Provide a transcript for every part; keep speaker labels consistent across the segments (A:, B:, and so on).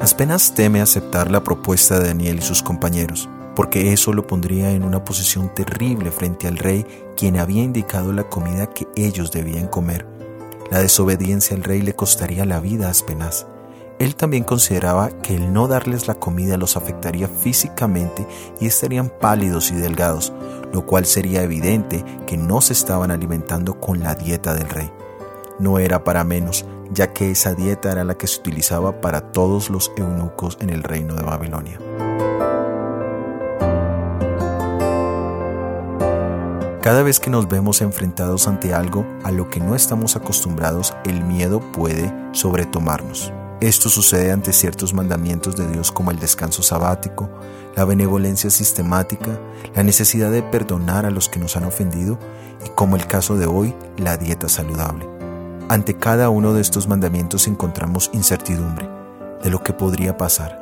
A: Aspenas teme aceptar la propuesta de Daniel y sus compañeros, porque eso lo pondría en una posición terrible frente al rey, quien había indicado la comida que ellos debían comer. La desobediencia al rey le costaría la vida a Aspenaz. Él también consideraba que el no darles la comida los afectaría físicamente y estarían pálidos y delgados, lo cual sería evidente que no se estaban alimentando con la dieta del rey. No era para menos, ya que esa dieta era la que se utilizaba para todos los eunucos en el reino de Babilonia. Cada vez que nos vemos enfrentados ante algo a lo que no estamos acostumbrados, el miedo puede sobretomarnos. Esto sucede ante ciertos mandamientos de Dios como el descanso sabático, la benevolencia sistemática, la necesidad de perdonar a los que nos han ofendido y como el caso de hoy, la dieta saludable. Ante cada uno de estos mandamientos encontramos incertidumbre de lo que podría pasar.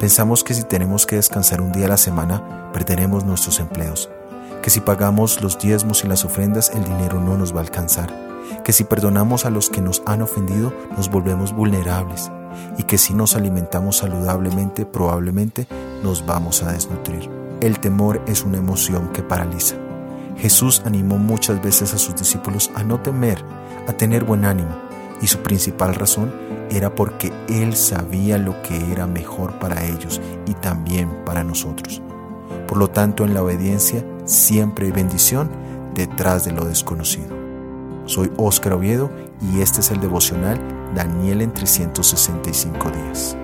A: Pensamos que si tenemos que descansar un día a la semana, perderemos nuestros empleos, que si pagamos los diezmos y las ofrendas, el dinero no nos va a alcanzar, que si perdonamos a los que nos han ofendido, nos volvemos vulnerables, y que si nos alimentamos saludablemente probablemente nos vamos a desnutrir. El temor es una emoción que paraliza. Jesús animó muchas veces a sus discípulos a no temer, a tener buen ánimo, y su principal razón era porque Él sabía lo que era mejor para ellos y también para nosotros. Por lo tanto, en la obediencia siempre hay bendición detrás de lo desconocido. Soy Óscar Oviedo y este es el devocional Daniel en 365 días.